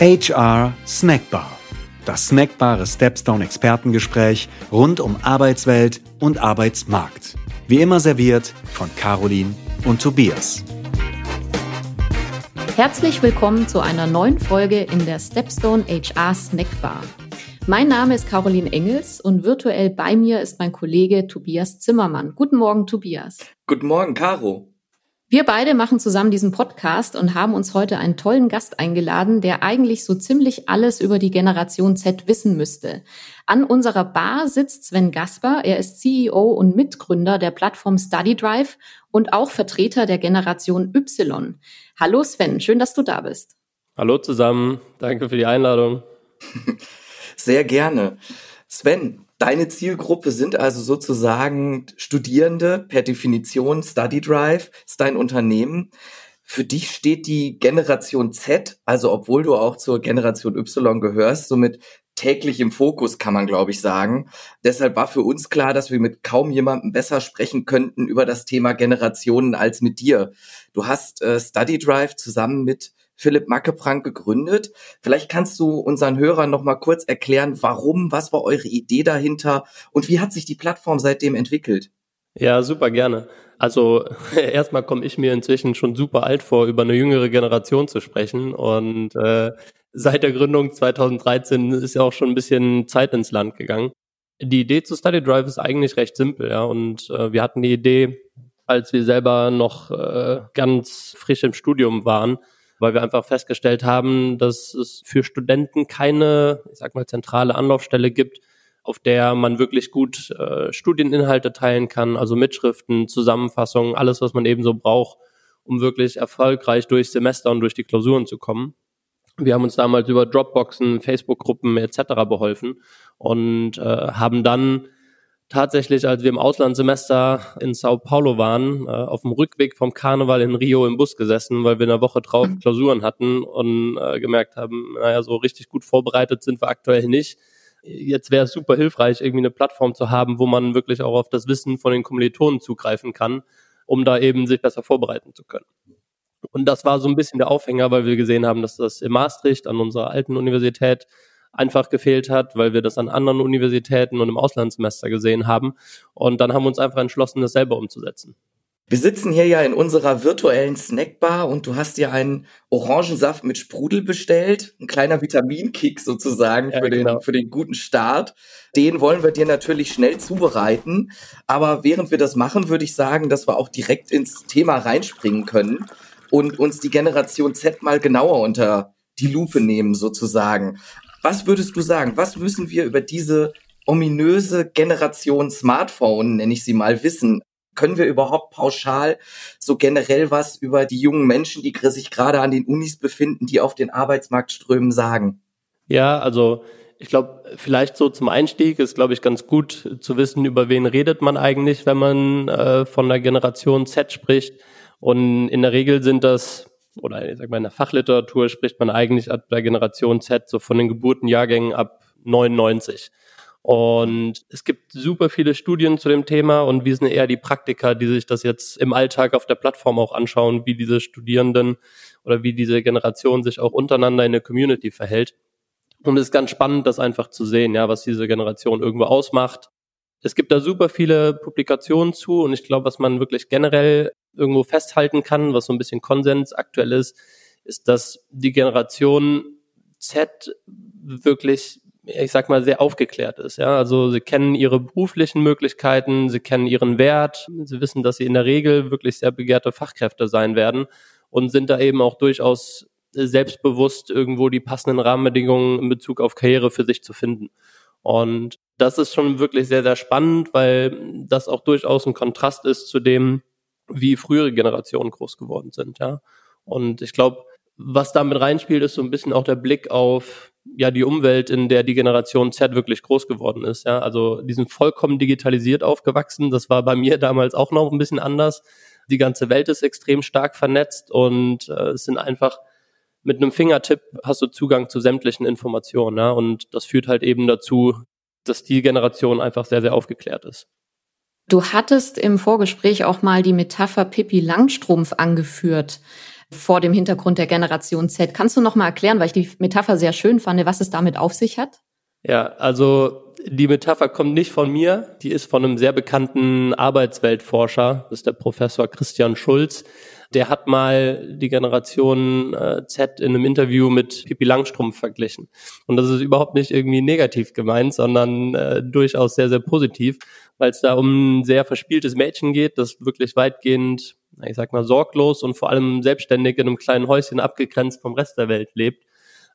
HR Snackbar. Das snackbare Stepstone Expertengespräch rund um Arbeitswelt und Arbeitsmarkt. Wie immer serviert von Caroline und Tobias. Herzlich willkommen zu einer neuen Folge in der Stepstone HR Snackbar. Mein Name ist Caroline Engels und virtuell bei mir ist mein Kollege Tobias Zimmermann. Guten Morgen, Tobias. Guten Morgen, Caro. Wir beide machen zusammen diesen Podcast und haben uns heute einen tollen Gast eingeladen, der eigentlich so ziemlich alles über die Generation Z wissen müsste. An unserer Bar sitzt Sven Gasper. Er ist CEO und Mitgründer der Plattform StudyDrive und auch Vertreter der Generation Y. Hallo Sven, schön, dass du da bist. Hallo zusammen, danke für die Einladung. Sehr gerne. Sven, Deine Zielgruppe sind also sozusagen Studierende, per Definition Study Drive ist dein Unternehmen. Für dich steht die Generation Z, also obwohl du auch zur Generation Y gehörst, somit täglich im Fokus, kann man glaube ich sagen. Deshalb war für uns klar, dass wir mit kaum jemandem besser sprechen könnten über das Thema Generationen als mit dir. Du hast äh, Study Drive zusammen mit Philipp Mackeprank gegründet. Vielleicht kannst du unseren Hörern noch mal kurz erklären, warum, was war eure Idee dahinter und wie hat sich die Plattform seitdem entwickelt? Ja, super gerne. Also erstmal komme ich mir inzwischen schon super alt vor, über eine jüngere Generation zu sprechen. Und äh, seit der Gründung 2013 ist ja auch schon ein bisschen Zeit ins Land gegangen. Die Idee zu Study Drive ist eigentlich recht simpel, ja. Und äh, wir hatten die Idee, als wir selber noch äh, ganz frisch im Studium waren, weil wir einfach festgestellt haben, dass es für Studenten keine, ich sag mal, zentrale Anlaufstelle gibt, auf der man wirklich gut äh, Studieninhalte teilen kann, also Mitschriften, Zusammenfassungen, alles, was man eben so braucht, um wirklich erfolgreich durch Semester und durch die Klausuren zu kommen. Wir haben uns damals über Dropboxen, Facebook-Gruppen etc. beholfen und äh, haben dann tatsächlich, als wir im Auslandssemester in Sao Paulo waren, äh, auf dem Rückweg vom Karneval in Rio im Bus gesessen, weil wir eine Woche drauf mhm. Klausuren hatten und äh, gemerkt haben, naja, so richtig gut vorbereitet sind wir aktuell nicht. Jetzt wäre es super hilfreich, irgendwie eine Plattform zu haben, wo man wirklich auch auf das Wissen von den Kommilitonen zugreifen kann, um da eben sich besser vorbereiten zu können. Und das war so ein bisschen der Aufhänger, weil wir gesehen haben, dass das in Maastricht an unserer alten Universität einfach gefehlt hat, weil wir das an anderen Universitäten und im Auslandssemester gesehen haben. Und dann haben wir uns einfach entschlossen, das selber umzusetzen. Wir sitzen hier ja in unserer virtuellen Snackbar und du hast dir einen Orangensaft mit Sprudel bestellt. Ein kleiner Vitaminkick sozusagen ja, für, den, genau. für den guten Start. Den wollen wir dir natürlich schnell zubereiten. Aber während wir das machen, würde ich sagen, dass wir auch direkt ins Thema reinspringen können und uns die Generation Z mal genauer unter die Lupe nehmen sozusagen. Was würdest du sagen? Was müssen wir über diese ominöse Generation Smartphone, nenne ich sie mal, wissen? Können wir überhaupt pauschal so generell was über die jungen Menschen, die sich gerade an den Unis befinden, die auf den Arbeitsmarkt strömen, sagen? Ja, also ich glaube, vielleicht so zum Einstieg ist, glaube ich, ganz gut zu wissen, über wen redet man eigentlich, wenn man äh, von der Generation Z spricht. Und in der Regel sind das oder ich sag mal in der Fachliteratur spricht man eigentlich ab der Generation Z so von den Geburtenjahrgängen ab 99. Und es gibt super viele Studien zu dem Thema und wir sind eher die Praktiker, die sich das jetzt im Alltag auf der Plattform auch anschauen, wie diese Studierenden oder wie diese Generation sich auch untereinander in der Community verhält. Und es ist ganz spannend, das einfach zu sehen, ja, was diese Generation irgendwo ausmacht. Es gibt da super viele Publikationen zu und ich glaube, was man wirklich generell irgendwo festhalten kann, was so ein bisschen Konsens aktuell ist, ist, dass die Generation Z wirklich, ich sag mal, sehr aufgeklärt ist. Ja, also sie kennen ihre beruflichen Möglichkeiten, sie kennen ihren Wert, sie wissen, dass sie in der Regel wirklich sehr begehrte Fachkräfte sein werden und sind da eben auch durchaus selbstbewusst irgendwo die passenden Rahmenbedingungen in Bezug auf Karriere für sich zu finden. Und das ist schon wirklich sehr, sehr spannend, weil das auch durchaus ein Kontrast ist zu dem, wie frühere Generationen groß geworden sind, ja. Und ich glaube, was damit reinspielt, ist so ein bisschen auch der Blick auf ja die Umwelt, in der die Generation Z wirklich groß geworden ist. Ja, also die sind vollkommen digitalisiert aufgewachsen. Das war bei mir damals auch noch ein bisschen anders. Die ganze Welt ist extrem stark vernetzt und äh, es sind einfach mit einem Fingertipp hast du Zugang zu sämtlichen Informationen. Ja, und das führt halt eben dazu, dass die Generation einfach sehr sehr aufgeklärt ist. Du hattest im Vorgespräch auch mal die Metapher Pippi Langstrumpf angeführt. vor dem Hintergrund der Generation Z. Kannst du noch mal erklären, weil ich die Metapher sehr schön fand, was es damit auf sich hat? Ja, also die Metapher kommt nicht von mir, die ist von einem sehr bekannten Arbeitsweltforscher, das ist der Professor Christian Schulz. Der hat mal die Generation äh, Z in einem Interview mit Pippi Langstrumpf verglichen. Und das ist überhaupt nicht irgendwie negativ gemeint, sondern äh, durchaus sehr, sehr positiv, weil es da um ein sehr verspieltes Mädchen geht, das wirklich weitgehend, ich sag mal, sorglos und vor allem selbstständig in einem kleinen Häuschen abgegrenzt vom Rest der Welt lebt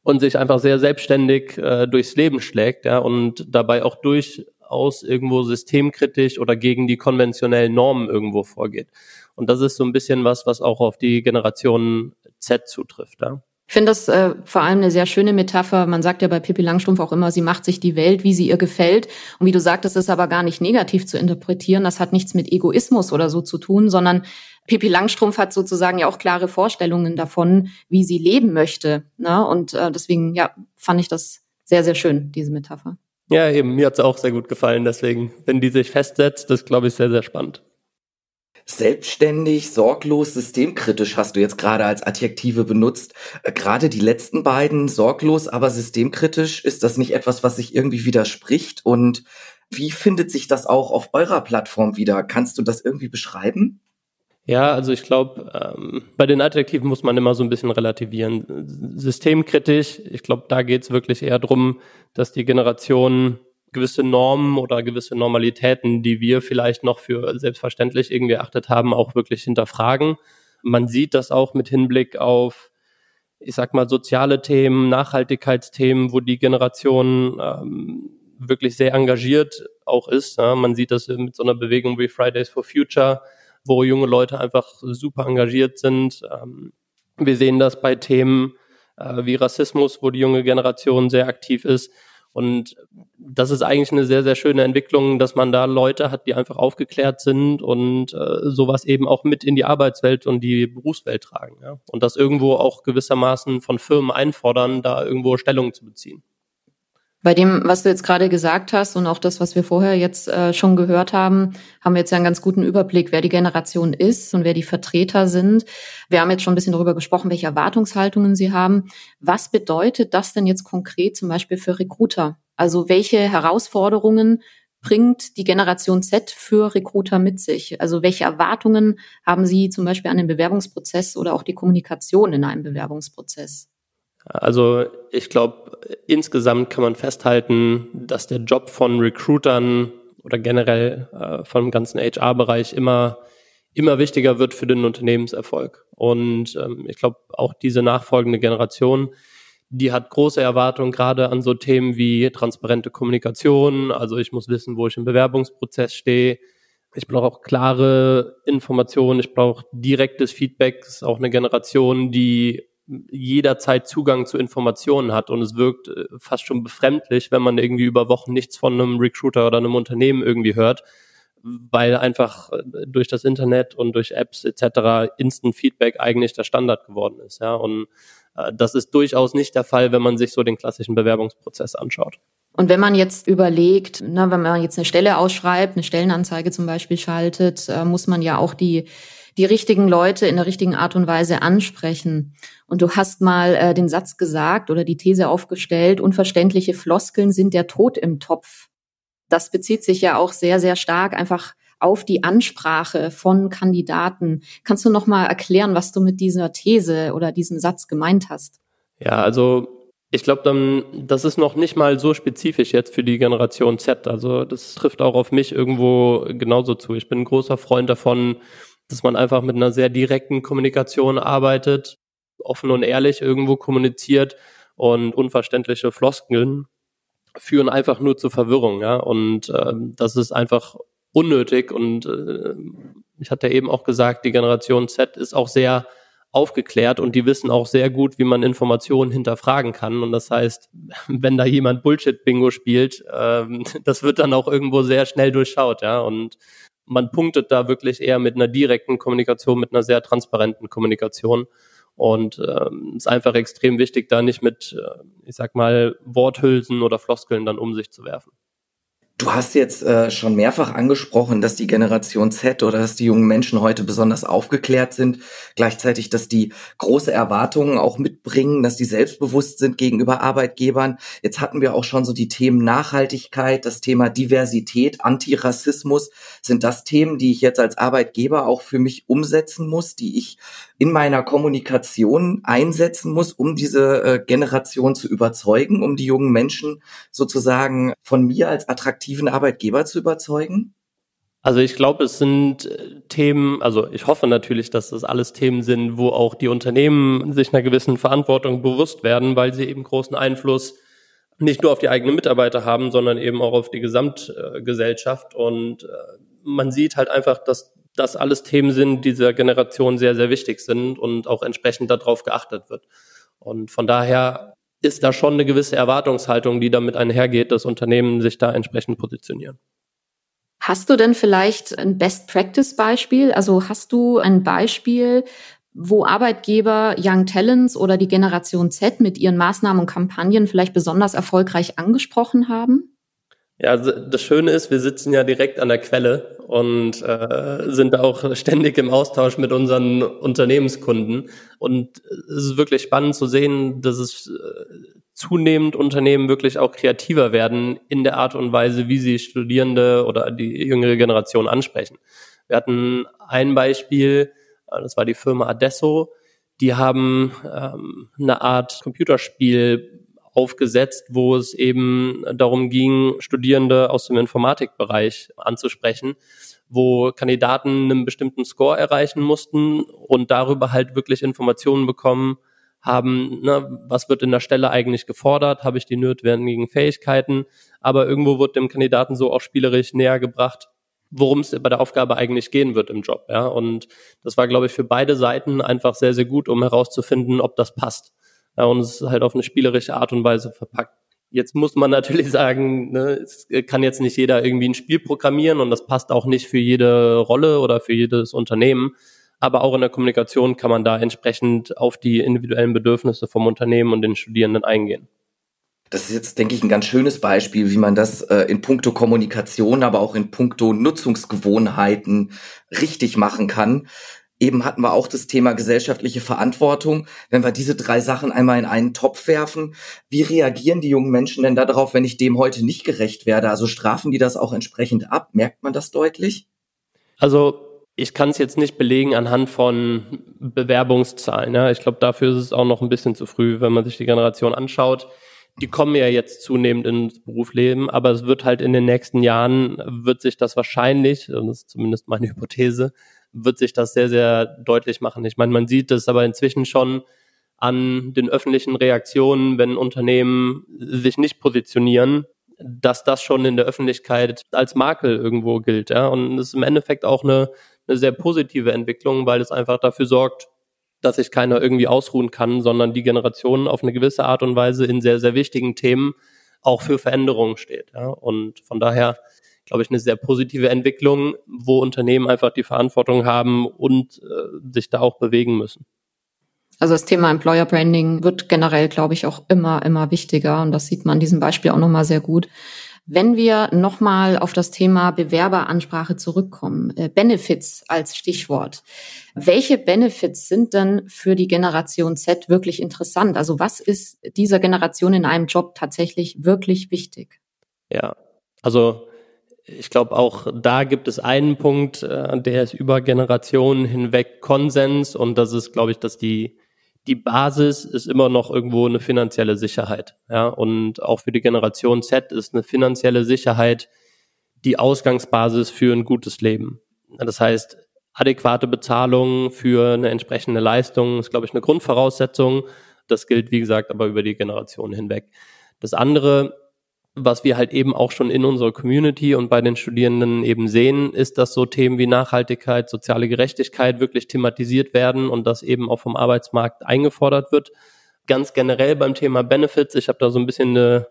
und sich einfach sehr selbstständig äh, durchs Leben schlägt, ja, und dabei auch durchaus irgendwo systemkritisch oder gegen die konventionellen Normen irgendwo vorgeht. Und das ist so ein bisschen was, was auch auf die Generation Z zutrifft. Ja. Ich finde das äh, vor allem eine sehr schöne Metapher. Man sagt ja bei Pippi Langstrumpf auch immer, sie macht sich die Welt, wie sie ihr gefällt. Und wie du sagtest, ist aber gar nicht negativ zu interpretieren. Das hat nichts mit Egoismus oder so zu tun, sondern Pippi Langstrumpf hat sozusagen ja auch klare Vorstellungen davon, wie sie leben möchte. Ne? Und äh, deswegen, ja, fand ich das sehr, sehr schön, diese Metapher. Ja, eben, mir hat's auch sehr gut gefallen. Deswegen, wenn die sich festsetzt, das glaube ich sehr, sehr spannend. Selbstständig, sorglos, systemkritisch hast du jetzt gerade als Adjektive benutzt. Äh, gerade die letzten beiden, sorglos, aber systemkritisch, ist das nicht etwas, was sich irgendwie widerspricht? Und wie findet sich das auch auf eurer Plattform wieder? Kannst du das irgendwie beschreiben? Ja, also ich glaube, ähm, bei den Adjektiven muss man immer so ein bisschen relativieren. Systemkritisch, ich glaube, da geht es wirklich eher drum, dass die Generation gewisse Normen oder gewisse Normalitäten, die wir vielleicht noch für selbstverständlich irgendwie erachtet haben, auch wirklich hinterfragen. Man sieht das auch mit Hinblick auf, ich sag mal, soziale Themen, Nachhaltigkeitsthemen, wo die Generation ähm, wirklich sehr engagiert auch ist. Ja. Man sieht das mit so einer Bewegung wie Fridays for Future, wo junge Leute einfach super engagiert sind. Ähm, wir sehen das bei Themen äh, wie Rassismus, wo die junge Generation sehr aktiv ist. Und das ist eigentlich eine sehr, sehr schöne Entwicklung, dass man da Leute hat, die einfach aufgeklärt sind und äh, sowas eben auch mit in die Arbeitswelt und die Berufswelt tragen. Ja? Und das irgendwo auch gewissermaßen von Firmen einfordern, da irgendwo Stellung zu beziehen. Bei dem, was du jetzt gerade gesagt hast und auch das, was wir vorher jetzt äh, schon gehört haben, haben wir jetzt ja einen ganz guten Überblick, wer die Generation ist und wer die Vertreter sind. Wir haben jetzt schon ein bisschen darüber gesprochen, welche Erwartungshaltungen sie haben. Was bedeutet das denn jetzt konkret zum Beispiel für Recruiter? Also welche Herausforderungen bringt die Generation Z für Recruiter mit sich? Also welche Erwartungen haben Sie zum Beispiel an den Bewerbungsprozess oder auch die Kommunikation in einem Bewerbungsprozess? Also ich glaube, insgesamt kann man festhalten, dass der Job von Recruitern oder generell äh, vom ganzen HR-Bereich immer immer wichtiger wird für den Unternehmenserfolg. Und ähm, ich glaube, auch diese nachfolgende Generation, die hat große Erwartungen gerade an so Themen wie transparente Kommunikation. Also ich muss wissen, wo ich im Bewerbungsprozess stehe. Ich brauche auch klare Informationen. Ich brauche direktes Feedback. Das ist auch eine Generation, die jederzeit Zugang zu Informationen hat und es wirkt äh, fast schon befremdlich, wenn man irgendwie über Wochen nichts von einem Recruiter oder einem Unternehmen irgendwie hört, weil einfach äh, durch das Internet und durch Apps etc. Instant Feedback eigentlich der Standard geworden ist, ja und äh, das ist durchaus nicht der Fall, wenn man sich so den klassischen Bewerbungsprozess anschaut. Und wenn man jetzt überlegt, na, wenn man jetzt eine Stelle ausschreibt, eine Stellenanzeige zum Beispiel schaltet, äh, muss man ja auch die die richtigen Leute in der richtigen Art und Weise ansprechen. Und du hast mal äh, den Satz gesagt oder die These aufgestellt, unverständliche Floskeln sind der Tod im Topf. Das bezieht sich ja auch sehr, sehr stark einfach auf die Ansprache von Kandidaten. Kannst du noch mal erklären, was du mit dieser These oder diesem Satz gemeint hast? Ja, also ich glaube, dann, das ist noch nicht mal so spezifisch jetzt für die Generation Z. Also das trifft auch auf mich irgendwo genauso zu. Ich bin ein großer Freund davon, dass man einfach mit einer sehr direkten Kommunikation arbeitet, offen und ehrlich irgendwo kommuniziert und unverständliche Floskeln führen einfach nur zu Verwirrung, ja. Und äh, das ist einfach unnötig. Und äh, ich hatte eben auch gesagt, die Generation Z ist auch sehr aufgeklärt und die wissen auch sehr gut, wie man Informationen hinterfragen kann. Und das heißt, wenn da jemand Bullshit-Bingo spielt, ähm, das wird dann auch irgendwo sehr schnell durchschaut, ja. Und man punktet da wirklich eher mit einer direkten Kommunikation, mit einer sehr transparenten Kommunikation. Und ähm, ist einfach extrem wichtig, da nicht mit, äh, ich sag mal, Worthülsen oder Floskeln dann um sich zu werfen. Du hast jetzt äh, schon mehrfach angesprochen, dass die Generation Z oder dass die jungen Menschen heute besonders aufgeklärt sind. Gleichzeitig, dass die große Erwartungen auch mitbringen, dass die selbstbewusst sind gegenüber Arbeitgebern. Jetzt hatten wir auch schon so die Themen Nachhaltigkeit, das Thema Diversität, Antirassismus. Sind das Themen, die ich jetzt als Arbeitgeber auch für mich umsetzen muss, die ich in meiner Kommunikation einsetzen muss, um diese äh, Generation zu überzeugen, um die jungen Menschen sozusagen von mir als attraktiven Arbeitgeber zu überzeugen? Also ich glaube, es sind äh, Themen, also ich hoffe natürlich, dass das alles Themen sind, wo auch die Unternehmen sich einer gewissen Verantwortung bewusst werden, weil sie eben großen Einfluss nicht nur auf die eigenen Mitarbeiter haben, sondern eben auch auf die Gesamtgesellschaft. Und äh, man sieht halt einfach, dass das alles Themen sind, die dieser Generation sehr, sehr wichtig sind und auch entsprechend darauf geachtet wird. Und von daher ist da schon eine gewisse Erwartungshaltung, die damit einhergeht, dass Unternehmen sich da entsprechend positionieren. Hast du denn vielleicht ein Best-Practice-Beispiel? Also hast du ein Beispiel, wo Arbeitgeber Young Talents oder die Generation Z mit ihren Maßnahmen und Kampagnen vielleicht besonders erfolgreich angesprochen haben? Ja, das Schöne ist, wir sitzen ja direkt an der Quelle und äh, sind auch ständig im Austausch mit unseren Unternehmenskunden. Und es ist wirklich spannend zu sehen, dass es äh, zunehmend Unternehmen wirklich auch kreativer werden in der Art und Weise, wie sie Studierende oder die jüngere Generation ansprechen. Wir hatten ein Beispiel, äh, das war die Firma Adesso, die haben ähm, eine Art Computerspiel aufgesetzt, wo es eben darum ging, Studierende aus dem Informatikbereich anzusprechen, wo Kandidaten einen bestimmten Score erreichen mussten und darüber halt wirklich Informationen bekommen haben, ne, was wird in der Stelle eigentlich gefordert, habe ich die notwendigen Fähigkeiten, aber irgendwo wird dem Kandidaten so auch spielerisch näher gebracht, worum es bei der Aufgabe eigentlich gehen wird im Job. Ja? Und das war, glaube ich, für beide Seiten einfach sehr, sehr gut, um herauszufinden, ob das passt und es ist halt auf eine spielerische Art und Weise verpackt. Jetzt muss man natürlich sagen, ne, es kann jetzt nicht jeder irgendwie ein Spiel programmieren und das passt auch nicht für jede Rolle oder für jedes Unternehmen. Aber auch in der Kommunikation kann man da entsprechend auf die individuellen Bedürfnisse vom Unternehmen und den Studierenden eingehen. Das ist jetzt, denke ich, ein ganz schönes Beispiel, wie man das äh, in puncto Kommunikation, aber auch in puncto Nutzungsgewohnheiten richtig machen kann. Eben hatten wir auch das Thema gesellschaftliche Verantwortung. Wenn wir diese drei Sachen einmal in einen Topf werfen, wie reagieren die jungen Menschen denn darauf, wenn ich dem heute nicht gerecht werde? Also strafen die das auch entsprechend ab? Merkt man das deutlich? Also ich kann es jetzt nicht belegen anhand von Bewerbungszahlen. Ja. Ich glaube, dafür ist es auch noch ein bisschen zu früh, wenn man sich die Generation anschaut. Die kommen ja jetzt zunehmend ins Berufsleben, aber es wird halt in den nächsten Jahren, wird sich das wahrscheinlich, das ist zumindest meine Hypothese, wird sich das sehr, sehr deutlich machen. Ich meine, man sieht es aber inzwischen schon an den öffentlichen Reaktionen, wenn Unternehmen sich nicht positionieren, dass das schon in der Öffentlichkeit als Makel irgendwo gilt. Ja? Und es ist im Endeffekt auch eine, eine sehr positive Entwicklung, weil es einfach dafür sorgt, dass sich keiner irgendwie ausruhen kann, sondern die Generation auf eine gewisse Art und Weise in sehr, sehr wichtigen Themen auch für Veränderungen steht. Ja? Und von daher glaube ich, eine sehr positive Entwicklung, wo Unternehmen einfach die Verantwortung haben und äh, sich da auch bewegen müssen. Also das Thema Employer Branding wird generell, glaube ich, auch immer, immer wichtiger. Und das sieht man in diesem Beispiel auch nochmal sehr gut. Wenn wir nochmal auf das Thema Bewerberansprache zurückkommen, äh, Benefits als Stichwort. Welche Benefits sind denn für die Generation Z wirklich interessant? Also was ist dieser Generation in einem Job tatsächlich wirklich wichtig? Ja, also ich glaube, auch da gibt es einen Punkt, äh, der ist über Generationen hinweg Konsens und das ist, glaube ich, dass die die Basis ist immer noch irgendwo eine finanzielle Sicherheit. Ja, und auch für die Generation Z ist eine finanzielle Sicherheit die Ausgangsbasis für ein gutes Leben. Das heißt, adäquate Bezahlung für eine entsprechende Leistung ist, glaube ich, eine Grundvoraussetzung. Das gilt, wie gesagt, aber über die Generationen hinweg. Das andere was wir halt eben auch schon in unserer Community und bei den Studierenden eben sehen, ist, dass so Themen wie Nachhaltigkeit, soziale Gerechtigkeit wirklich thematisiert werden und das eben auch vom Arbeitsmarkt eingefordert wird. Ganz generell beim Thema Benefits, ich habe da so ein bisschen eine,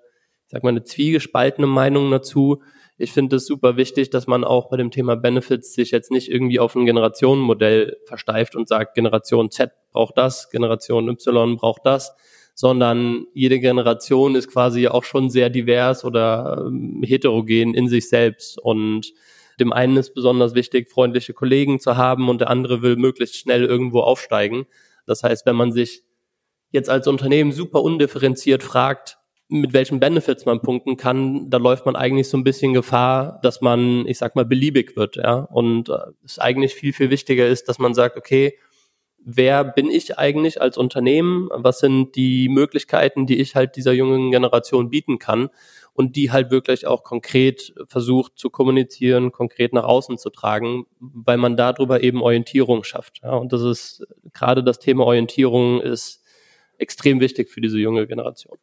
ich sag mal, eine zwiegespaltene Meinung dazu. Ich finde es super wichtig, dass man auch bei dem Thema Benefits sich jetzt nicht irgendwie auf ein Generationenmodell versteift und sagt, Generation Z braucht das, Generation Y braucht das, sondern jede Generation ist quasi auch schon sehr divers oder ähm, heterogen in sich selbst und dem einen ist besonders wichtig, freundliche Kollegen zu haben und der andere will möglichst schnell irgendwo aufsteigen. Das heißt, wenn man sich jetzt als Unternehmen super undifferenziert fragt, mit welchen Benefits man punkten kann, da läuft man eigentlich so ein bisschen Gefahr, dass man, ich sag mal, beliebig wird, ja. Und äh, es eigentlich viel, viel wichtiger ist, dass man sagt, okay, wer bin ich eigentlich als Unternehmen? Was sind die Möglichkeiten, die ich halt dieser jungen Generation bieten kann? Und die halt wirklich auch konkret versucht zu kommunizieren, konkret nach außen zu tragen, weil man darüber eben Orientierung schafft. Ja, und das ist gerade das Thema Orientierung ist extrem wichtig für diese junge Generation.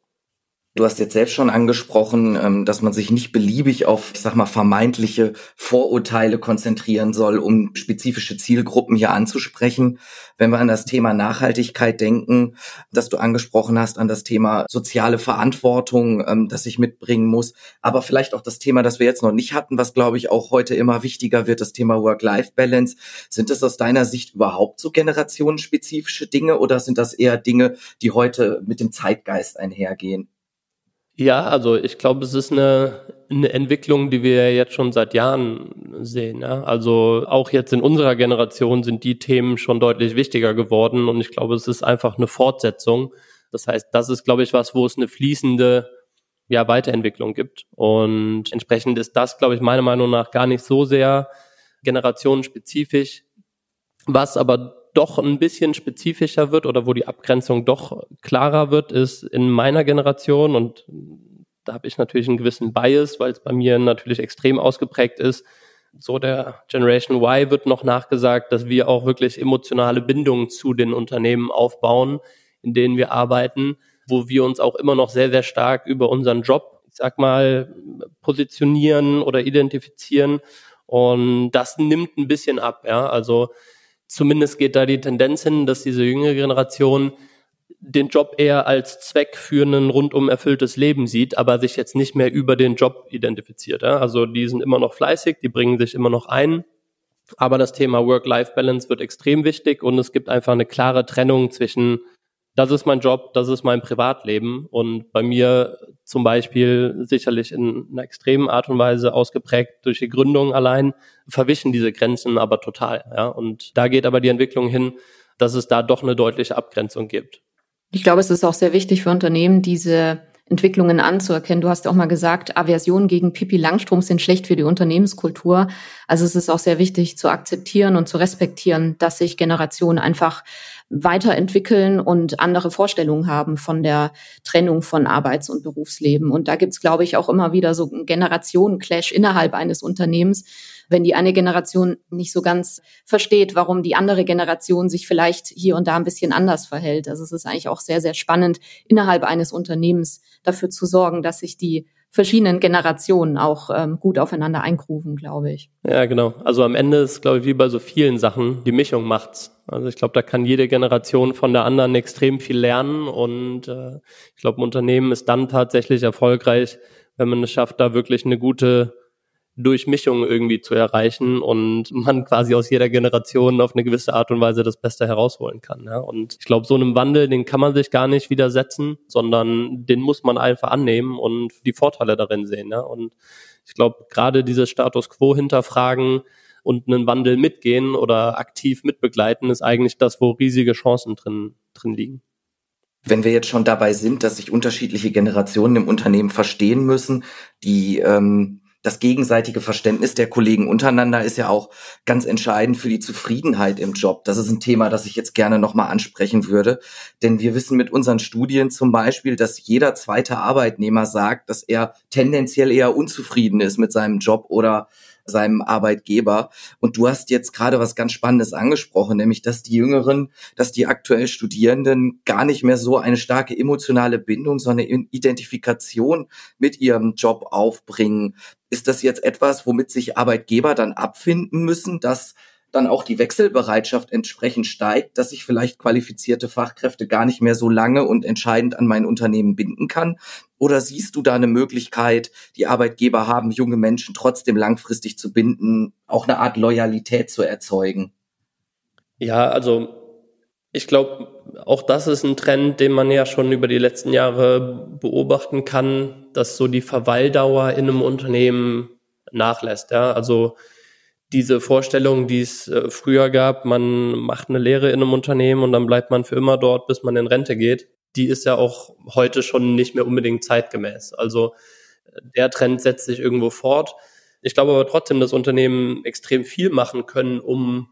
Du hast jetzt selbst schon angesprochen, ähm, dass man sich nicht beliebig auf, ich sag mal, vermeintliche Vorurteile konzentrieren soll, um spezifische Zielgruppen hier anzusprechen. Wenn wir an das Thema Nachhaltigkeit denken, das du angesprochen hast, an das Thema soziale Verantwortung, ähm, das ich mitbringen muss, aber vielleicht auch das Thema, das wir jetzt noch nicht hatten, was glaube ich auch heute immer wichtiger wird, das Thema Work-Life-Balance. Sind das aus deiner Sicht überhaupt so generationenspezifische Dinge oder sind das eher Dinge, die heute mit dem Zeitgeist einhergehen? Ja, also ich glaube, es ist eine, eine Entwicklung, die wir jetzt schon seit Jahren sehen. Ja? Also auch jetzt in unserer Generation sind die Themen schon deutlich wichtiger geworden und ich glaube, es ist einfach eine Fortsetzung. Das heißt, das ist, glaube ich, was, wo es eine fließende ja, Weiterentwicklung gibt. Und entsprechend ist das, glaube ich, meiner Meinung nach gar nicht so sehr generationenspezifisch. Was aber doch ein bisschen spezifischer wird oder wo die Abgrenzung doch klarer wird, ist in meiner Generation und da habe ich natürlich einen gewissen Bias, weil es bei mir natürlich extrem ausgeprägt ist. So der Generation Y wird noch nachgesagt, dass wir auch wirklich emotionale Bindungen zu den Unternehmen aufbauen, in denen wir arbeiten, wo wir uns auch immer noch sehr, sehr stark über unseren Job, ich sag mal, positionieren oder identifizieren. Und das nimmt ein bisschen ab, ja. Also zumindest geht da die Tendenz hin, dass diese jüngere Generation den Job eher als Zweck für ein rundum erfülltes Leben sieht, aber sich jetzt nicht mehr über den Job identifiziert. Ja? Also die sind immer noch fleißig, die bringen sich immer noch ein, aber das Thema Work-Life-Balance wird extrem wichtig und es gibt einfach eine klare Trennung zwischen das ist mein Job, das ist mein Privatleben und bei mir zum Beispiel sicherlich in einer extremen Art und Weise ausgeprägt durch die Gründung allein, verwischen diese Grenzen aber total. Ja? Und da geht aber die Entwicklung hin, dass es da doch eine deutliche Abgrenzung gibt. Ich glaube, es ist auch sehr wichtig für Unternehmen, diese Entwicklungen anzuerkennen. Du hast auch mal gesagt, Aversionen gegen Pipi Langstrom sind schlecht für die Unternehmenskultur. Also es ist auch sehr wichtig zu akzeptieren und zu respektieren, dass sich Generationen einfach weiterentwickeln und andere Vorstellungen haben von der Trennung von Arbeits- und Berufsleben. Und da gibt's, glaube ich, auch immer wieder so einen Generationen-Clash innerhalb eines Unternehmens, wenn die eine Generation nicht so ganz versteht, warum die andere Generation sich vielleicht hier und da ein bisschen anders verhält. Also es ist eigentlich auch sehr, sehr spannend, innerhalb eines Unternehmens dafür zu sorgen, dass sich die verschiedenen Generationen auch ähm, gut aufeinander eingrufen, glaube ich. Ja, genau. Also am Ende ist, glaube ich, wie bei so vielen Sachen, die Mischung macht's. Also ich glaube, da kann jede Generation von der anderen extrem viel lernen und äh, ich glaube, ein Unternehmen ist dann tatsächlich erfolgreich, wenn man es schafft, da wirklich eine gute Durchmischung irgendwie zu erreichen und man quasi aus jeder Generation auf eine gewisse Art und Weise das Beste herausholen kann. Ja? Und ich glaube, so einem Wandel, den kann man sich gar nicht widersetzen, sondern den muss man einfach annehmen und die Vorteile darin sehen. Ja? Und ich glaube, gerade dieses Status quo hinterfragen und einen Wandel mitgehen oder aktiv mitbegleiten, ist eigentlich das, wo riesige Chancen drin, drin liegen. Wenn wir jetzt schon dabei sind, dass sich unterschiedliche Generationen im Unternehmen verstehen müssen, die ähm, das gegenseitige Verständnis der Kollegen untereinander ist ja auch ganz entscheidend für die Zufriedenheit im Job. Das ist ein Thema, das ich jetzt gerne nochmal ansprechen würde. Denn wir wissen mit unseren Studien zum Beispiel, dass jeder zweite Arbeitnehmer sagt, dass er tendenziell eher unzufrieden ist mit seinem Job oder seinem Arbeitgeber. Und du hast jetzt gerade was ganz Spannendes angesprochen, nämlich dass die Jüngeren, dass die aktuell Studierenden gar nicht mehr so eine starke emotionale Bindung, sondern Identifikation mit ihrem Job aufbringen. Ist das jetzt etwas, womit sich Arbeitgeber dann abfinden müssen, dass dann auch die Wechselbereitschaft entsprechend steigt, dass ich vielleicht qualifizierte Fachkräfte gar nicht mehr so lange und entscheidend an mein Unternehmen binden kann? Oder siehst du da eine Möglichkeit, die Arbeitgeber haben, junge Menschen trotzdem langfristig zu binden, auch eine Art Loyalität zu erzeugen? Ja, also Ich glaube, auch das ist ein Trend, den man ja schon über die letzten Jahre beobachten kann, dass so die Verweildauer in einem Unternehmen nachlässt. Ja? Also diese Vorstellung, die es äh, früher gab, man macht eine Lehre in einem Unternehmen und dann bleibt man für immer dort, bis man in Rente geht, die ist ja auch heute schon nicht mehr unbedingt zeitgemäß. Also der Trend setzt sich irgendwo fort. Ich glaube aber trotzdem, dass Unternehmen extrem viel machen können, um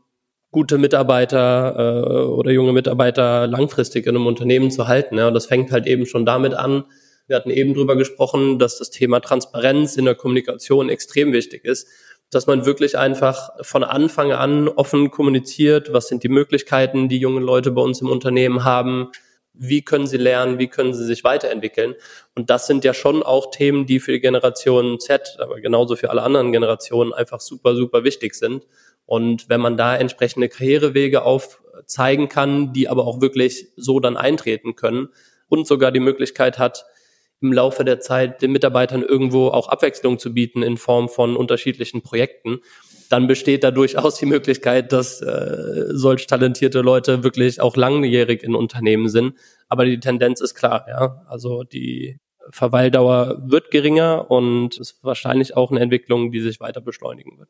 gute Mitarbeiter äh, oder junge Mitarbeiter langfristig in einem Unternehmen zu halten. Ja. Und das fängt halt eben schon damit an. Wir hatten eben drüber gesprochen, dass das Thema Transparenz in der Kommunikation extrem wichtig ist, dass man wirklich einfach von Anfang an offen kommuniziert, was sind die Möglichkeiten, die junge Leute bei uns im Unternehmen haben, wie können sie lernen, wie können sie sich weiterentwickeln. Und das sind ja schon auch Themen, die für die Generation Z, aber genauso für alle anderen Generationen einfach super, super wichtig sind. Und wenn man da entsprechende Karrierewege aufzeigen kann, die aber auch wirklich so dann eintreten können und sogar die Möglichkeit hat, im Laufe der Zeit den Mitarbeitern irgendwo auch Abwechslung zu bieten in Form von unterschiedlichen Projekten, dann besteht da durchaus die Möglichkeit, dass äh, solch talentierte Leute wirklich auch langjährig in Unternehmen sind. Aber die Tendenz ist klar, ja. Also die Verweildauer wird geringer und ist wahrscheinlich auch eine Entwicklung, die sich weiter beschleunigen wird.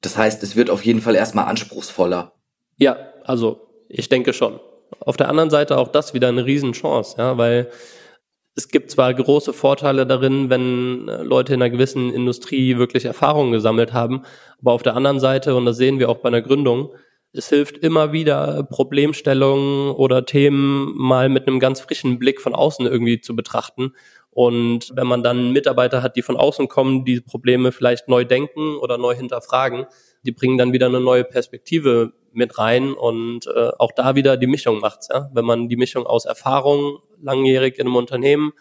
Das heißt, es wird auf jeden Fall erstmal anspruchsvoller. Ja, also ich denke schon. Auf der anderen Seite auch das wieder eine Riesenchance, ja, weil es gibt zwar große Vorteile darin, wenn äh, Leute in einer gewissen Industrie wirklich Erfahrungen gesammelt haben, aber auf der anderen Seite, und das sehen wir auch bei einer Gründung, es hilft immer wieder, Problemstellungen oder Themen mal mit einem ganz frischen Blick von außen irgendwie zu betrachten. Und wenn man dann Mitarbeiter hat, die von außen kommen, die Probleme vielleicht neu denken oder neu hinterfragen, die bringen dann wieder eine neue Perspektive mit rein und äh, auch da wieder die Mischung macht's, ja. Wenn man die Mischung aus Erfahrung langjährig in einem Unternehmen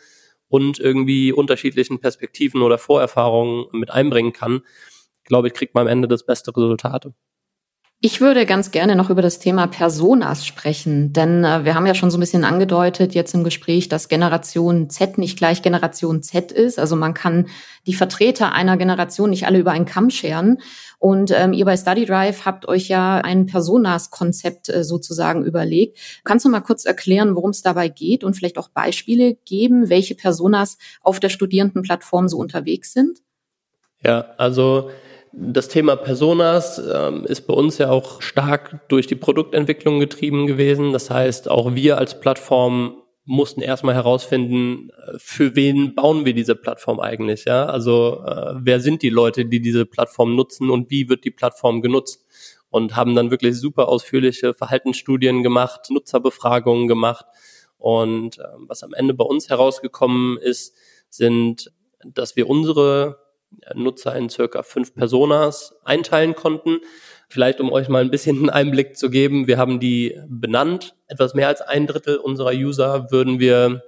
und irgendwie unterschiedlichen Perspektiven oder Vorerfahrungen mit einbringen kann, glaube ich, kriegt man am Ende das beste Resultat. Ich würde ganz gerne noch über das Thema Personas sprechen, denn äh, wir haben ja schon so ein bisschen angedeutet jetzt im Gespräch, dass Generation Z nicht gleich Generation Z ist. Also man kann die Vertreter einer Generation nicht alle über einen Kamm scheren. Und ähm, ihr bei Study Drive habt euch ja ein Personas-Konzept äh, sozusagen überlegt. Kannst du mal kurz erklären, worum es dabei geht und vielleicht auch Beispiele geben, welche Personas auf der Studierendenplattform so unterwegs sind? Ja, also das Thema Personas ähm, ist bei uns ja auch stark durch die Produktentwicklung getrieben gewesen. Das heißt, auch wir als Plattform mussten erstmal herausfinden, äh, für wen bauen wir diese Plattform eigentlich, ja? Also äh, wer sind die Leute, die diese Plattform nutzen und wie wird die Plattform genutzt? Und haben dann wirklich super ausführliche Verhaltensstudien gemacht, Nutzerbefragungen gemacht. Und äh, was am Ende bei uns herausgekommen ist, sind, dass wir unsere Nutzer in circa fünf Personas einteilen konnten. Vielleicht um euch mal ein bisschen einen Einblick zu geben, wir haben die benannt. Etwas mehr als ein Drittel unserer User würden wir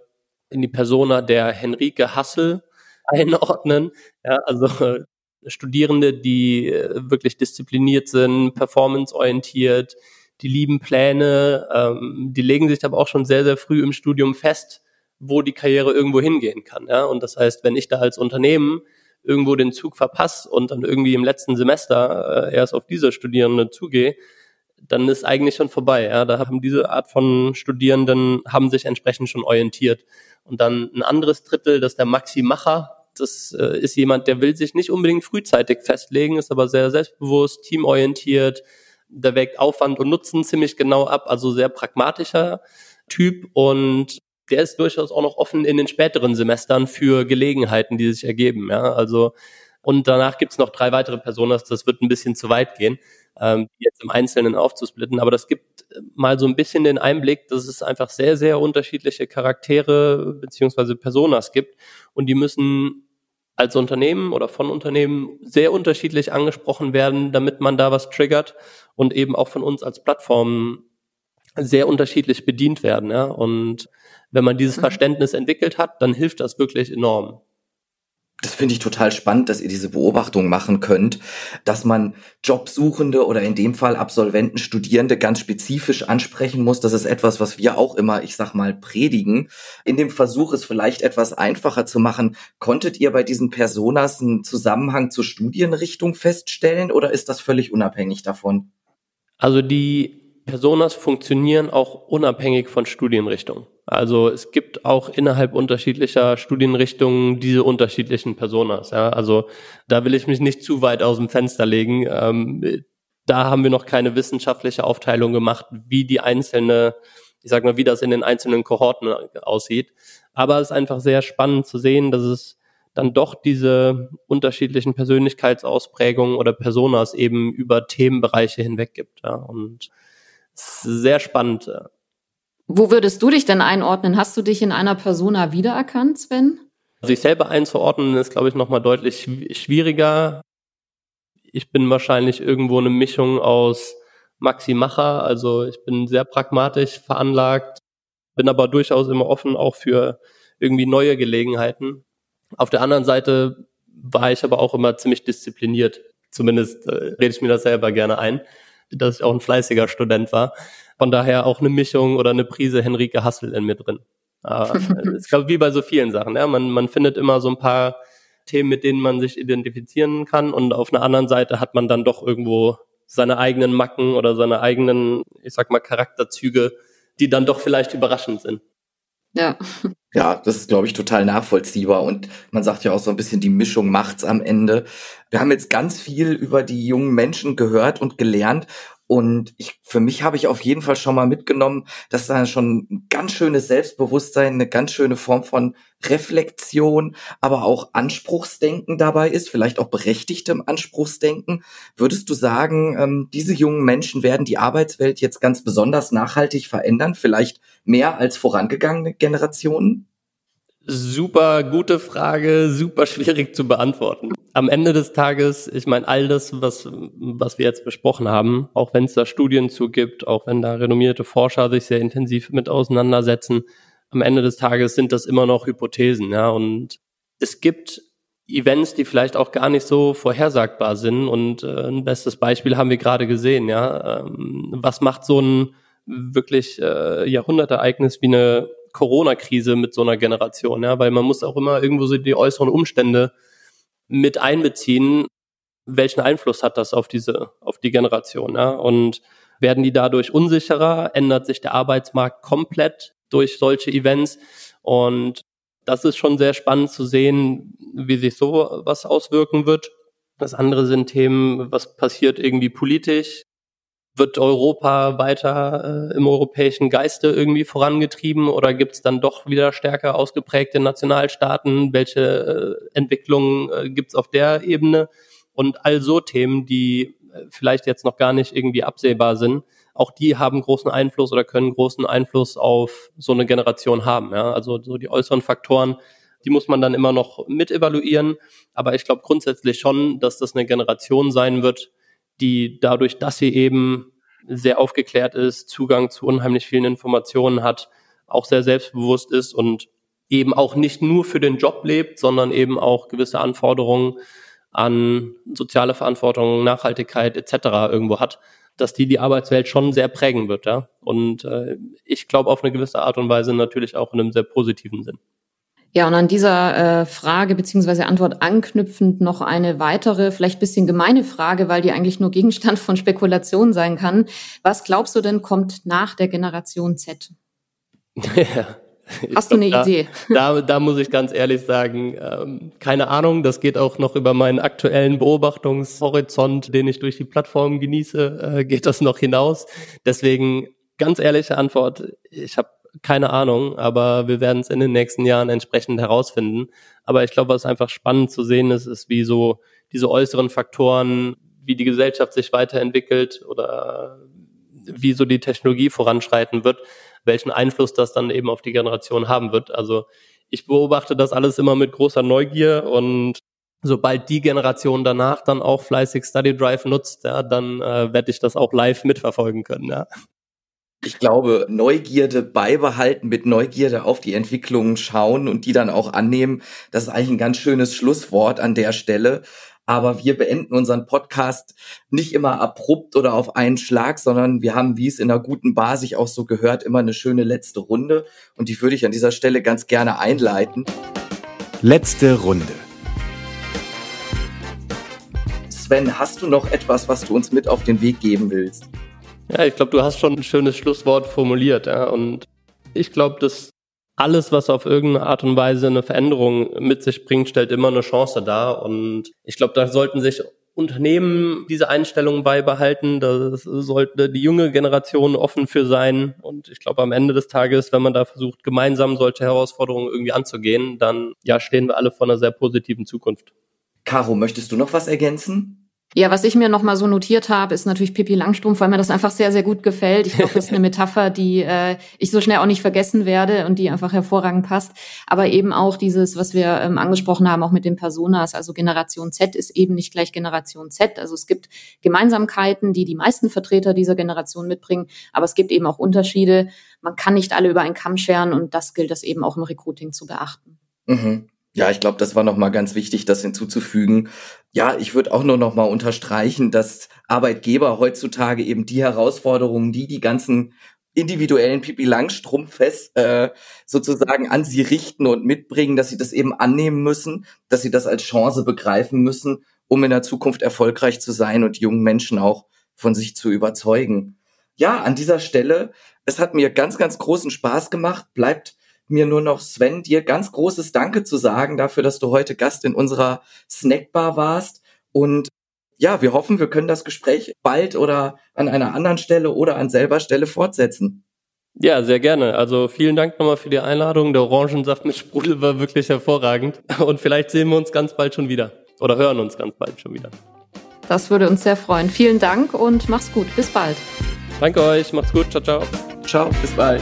in die Persona der Henrike Hassel einordnen. Ja, also äh, Studierende, die äh, wirklich diszipliniert sind, performanceorientiert, die lieben Pläne, ähm, die legen sich aber auch schon sehr, sehr früh im Studium fest, wo die Karriere irgendwo hingehen kann. Ja? Und das heißt, wenn ich da als Unternehmen irgendwo den Zug verpasse und dann irgendwie im letzten Semester äh, erst auf diese Studierenden zugehe, dann ist eigentlich schon vorbei. Ja, da haben diese Art von Studierenden haben sich entsprechend schon orientiert. Und dann ein anderes Drittel, das ist der Maxi Macher. Das äh, ist jemand, der will sich nicht unbedingt frühzeitig festlegen, ist aber sehr selbstbewusst, teamorientiert. Der wägt Aufwand und Nutzen ziemlich genau ab, also sehr pragmatischer Typ und der ist durchaus auch noch offen in den späteren Semestern für Gelegenheiten, die sich ergeben. Ja, also und danach gibt's noch drei weitere Personas, das wird ein bisschen zu weit gehen, ähm, jetzt im Einzelnen aufzusplitten, aber das gibt mal so ein bisschen den Einblick, dass es einfach sehr, sehr unterschiedliche Charaktere beziehungsweise Personas gibt und die müssen als Unternehmen oder von Unternehmen sehr unterschiedlich angesprochen werden, damit man da was triggert und eben auch von uns als Plattform sehr unterschiedlich bedient werden. Ja? Und wenn man dieses mhm. Verständnis entwickelt hat, dann hilft das wirklich enorm. Das finde ich total spannend, dass ihr diese Beobachtung machen könnt, dass man Jobsuchende oder in dem Fall Absolventen, Studierende ganz spezifisch ansprechen muss. Das ist etwas, was wir auch immer, ich sag mal, predigen. In dem Versuch, es vielleicht etwas einfacher zu machen, konntet ihr bei diesen Personas einen Zusammenhang zur Studienrichtung feststellen oder ist das völlig unabhängig davon? Also die Personas funktionieren auch unabhängig von Studienrichtungen. Also es gibt auch innerhalb unterschiedlicher Studienrichtungen diese unterschiedlichen Personas. Ja? Also da will ich mich nicht zu weit aus dem Fenster legen. Ähm, da haben wir noch keine wissenschaftliche Aufteilung gemacht, wie die einzelne, ich sag mal, wie das in den einzelnen Kohorten aussieht. Aber es ist einfach sehr spannend zu sehen, dass es dann doch diese unterschiedlichen Persönlichkeitsausprägungen oder Personas eben über Themenbereiche hinweg gibt. Ja. Und sehr spannend. Wo würdest du dich denn einordnen? Hast du dich in einer Persona wiedererkannt, Sven? Sich selber einzuordnen ist, glaube ich, nochmal deutlich schwieriger. Ich bin wahrscheinlich irgendwo eine Mischung aus Maxi Macher, also ich bin sehr pragmatisch veranlagt, bin aber durchaus immer offen auch für irgendwie neue Gelegenheiten. Auf der anderen Seite war ich aber auch immer ziemlich diszipliniert. Zumindest äh, rede ich mir das selber gerne ein dass ich auch ein fleißiger Student war. Von daher auch eine Mischung oder eine Prise Henrike Hassel in mir drin. ich glaube, wie bei so vielen Sachen. Ja, man, man findet immer so ein paar Themen, mit denen man sich identifizieren kann und auf einer anderen Seite hat man dann doch irgendwo seine eigenen Macken oder seine eigenen, ich sag mal, Charakterzüge, die dann doch vielleicht überraschend sind. Ja. Ja, das ist, glaube ich, total nachvollziehbar. Und man sagt ja auch so ein bisschen, die Mischung macht's am Ende. Wir haben jetzt ganz viel über die jungen Menschen gehört und gelernt. Und ich, für mich habe ich auf jeden Fall schon mal mitgenommen, dass da schon ein ganz schönes Selbstbewusstsein, eine ganz schöne Form von Reflexion, aber auch Anspruchsdenken dabei ist, vielleicht auch berechtigtem Anspruchsdenken. Würdest du sagen, ähm, diese jungen Menschen werden die Arbeitswelt jetzt ganz besonders nachhaltig verändern, vielleicht mehr als vorangegangene Generationen? Super gute Frage, super schwierig zu beantworten. Am Ende des Tages, ich meine, all das, was, was wir jetzt besprochen haben, auch wenn es da Studien zu gibt, auch wenn da renommierte Forscher sich sehr intensiv mit auseinandersetzen, am Ende des Tages sind das immer noch Hypothesen, ja, und es gibt Events, die vielleicht auch gar nicht so vorhersagbar sind. Und äh, ein bestes Beispiel haben wir gerade gesehen, ja, ähm, was macht so ein wirklich äh, Jahrhundertereignis wie eine Corona-Krise mit so einer Generation, ja, weil man muss auch immer irgendwo so die äußeren Umstände mit einbeziehen. Welchen Einfluss hat das auf diese, auf die Generation, ja? Und werden die dadurch unsicherer? Ändert sich der Arbeitsmarkt komplett durch solche Events? Und das ist schon sehr spannend zu sehen, wie sich so was auswirken wird. Das andere sind Themen, was passiert irgendwie politisch? Wird Europa weiter äh, im europäischen Geiste irgendwie vorangetrieben oder gibt es dann doch wieder stärker ausgeprägte Nationalstaaten? Welche äh, Entwicklungen äh, gibt es auf der Ebene? Und all so Themen, die äh, vielleicht jetzt noch gar nicht irgendwie absehbar sind, auch die haben großen Einfluss oder können großen Einfluss auf so eine Generation haben. Ja? Also so die äußeren Faktoren, die muss man dann immer noch mit evaluieren. Aber ich glaube grundsätzlich schon, dass das eine Generation sein wird, die dadurch, dass sie eben sehr aufgeklärt ist, Zugang zu unheimlich vielen Informationen hat, auch sehr selbstbewusst ist und eben auch nicht nur für den Job lebt, sondern eben auch gewisse Anforderungen an soziale Verantwortung, Nachhaltigkeit etc. irgendwo hat, dass die die Arbeitswelt schon sehr prägen wird. Ja? Und äh, ich glaube auf eine gewisse Art und Weise natürlich auch in einem sehr positiven Sinn. Ja, und an dieser äh, Frage beziehungsweise Antwort anknüpfend noch eine weitere, vielleicht bisschen gemeine Frage, weil die eigentlich nur Gegenstand von Spekulation sein kann. Was glaubst du denn kommt nach der Generation Z? Ja. Hast du eine da, Idee? Da, da muss ich ganz ehrlich sagen, ähm, keine Ahnung. Das geht auch noch über meinen aktuellen Beobachtungshorizont, den ich durch die Plattform genieße, äh, geht das noch hinaus. Deswegen ganz ehrliche Antwort. Ich habe keine Ahnung, aber wir werden es in den nächsten Jahren entsprechend herausfinden. Aber ich glaube, was einfach spannend zu sehen ist, ist, wie so diese äußeren Faktoren, wie die Gesellschaft sich weiterentwickelt oder wie so die Technologie voranschreiten wird, welchen Einfluss das dann eben auf die Generation haben wird. Also ich beobachte das alles immer mit großer Neugier und sobald die Generation danach dann auch fleißig Study Drive nutzt, ja, dann äh, werde ich das auch live mitverfolgen können. Ja ich glaube, Neugierde beibehalten, mit Neugierde auf die Entwicklungen schauen und die dann auch annehmen, das ist eigentlich ein ganz schönes Schlusswort an der Stelle. Aber wir beenden unseren Podcast nicht immer abrupt oder auf einen Schlag, sondern wir haben, wie es in einer guten Bar sich auch so gehört, immer eine schöne letzte Runde. Und die würde ich an dieser Stelle ganz gerne einleiten. Letzte Runde. Sven, hast du noch etwas, was du uns mit auf den Weg geben willst? Ja, ich glaube, du hast schon ein schönes Schlusswort formuliert. Ja, und ich glaube, dass alles, was auf irgendeine Art und Weise eine Veränderung mit sich bringt, stellt immer eine Chance dar. Und ich glaube, da sollten sich Unternehmen diese Einstellung beibehalten. Da sollte die junge Generation offen für sein. Und ich glaube, am Ende des Tages, wenn man da versucht, gemeinsam solche Herausforderungen irgendwie anzugehen, dann ja, stehen wir alle vor einer sehr positiven Zukunft. Caro, möchtest du noch was ergänzen? Ja, was ich mir noch mal so notiert habe, ist natürlich Pippi Langstrumpf, weil mir das einfach sehr, sehr gut gefällt. Ich glaube, das ist eine Metapher, die äh, ich so schnell auch nicht vergessen werde und die einfach hervorragend passt. Aber eben auch dieses, was wir ähm, angesprochen haben, auch mit den Personas, also Generation Z ist eben nicht gleich Generation Z. Also es gibt Gemeinsamkeiten, die die meisten Vertreter dieser Generation mitbringen, aber es gibt eben auch Unterschiede. Man kann nicht alle über einen Kamm scheren und das gilt es eben auch im Recruiting zu beachten. Mhm. Ja, ich glaube, das war nochmal ganz wichtig, das hinzuzufügen. Ja, ich würde auch nur nochmal unterstreichen, dass Arbeitgeber heutzutage eben die Herausforderungen, die die ganzen individuellen Pipi Langstrumpfes äh, sozusagen an sie richten und mitbringen, dass sie das eben annehmen müssen, dass sie das als Chance begreifen müssen, um in der Zukunft erfolgreich zu sein und jungen Menschen auch von sich zu überzeugen. Ja, an dieser Stelle, es hat mir ganz, ganz großen Spaß gemacht. Bleibt mir nur noch, Sven, dir ganz großes Danke zu sagen dafür, dass du heute Gast in unserer Snackbar warst. Und ja, wir hoffen, wir können das Gespräch bald oder an einer anderen Stelle oder an selber Stelle fortsetzen. Ja, sehr gerne. Also vielen Dank nochmal für die Einladung. Der Orangensaft mit Sprudel war wirklich hervorragend. Und vielleicht sehen wir uns ganz bald schon wieder. Oder hören uns ganz bald schon wieder. Das würde uns sehr freuen. Vielen Dank und mach's gut. Bis bald. Danke euch. Macht's gut. Ciao, ciao. Ciao. Bis bald.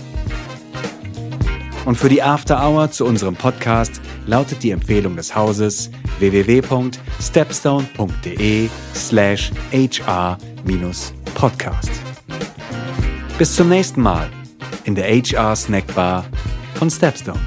Und für die After Hour zu unserem Podcast lautet die Empfehlung des Hauses www.stepstone.de slash hr-podcast. Bis zum nächsten Mal in der HR Snackbar von Stepstone.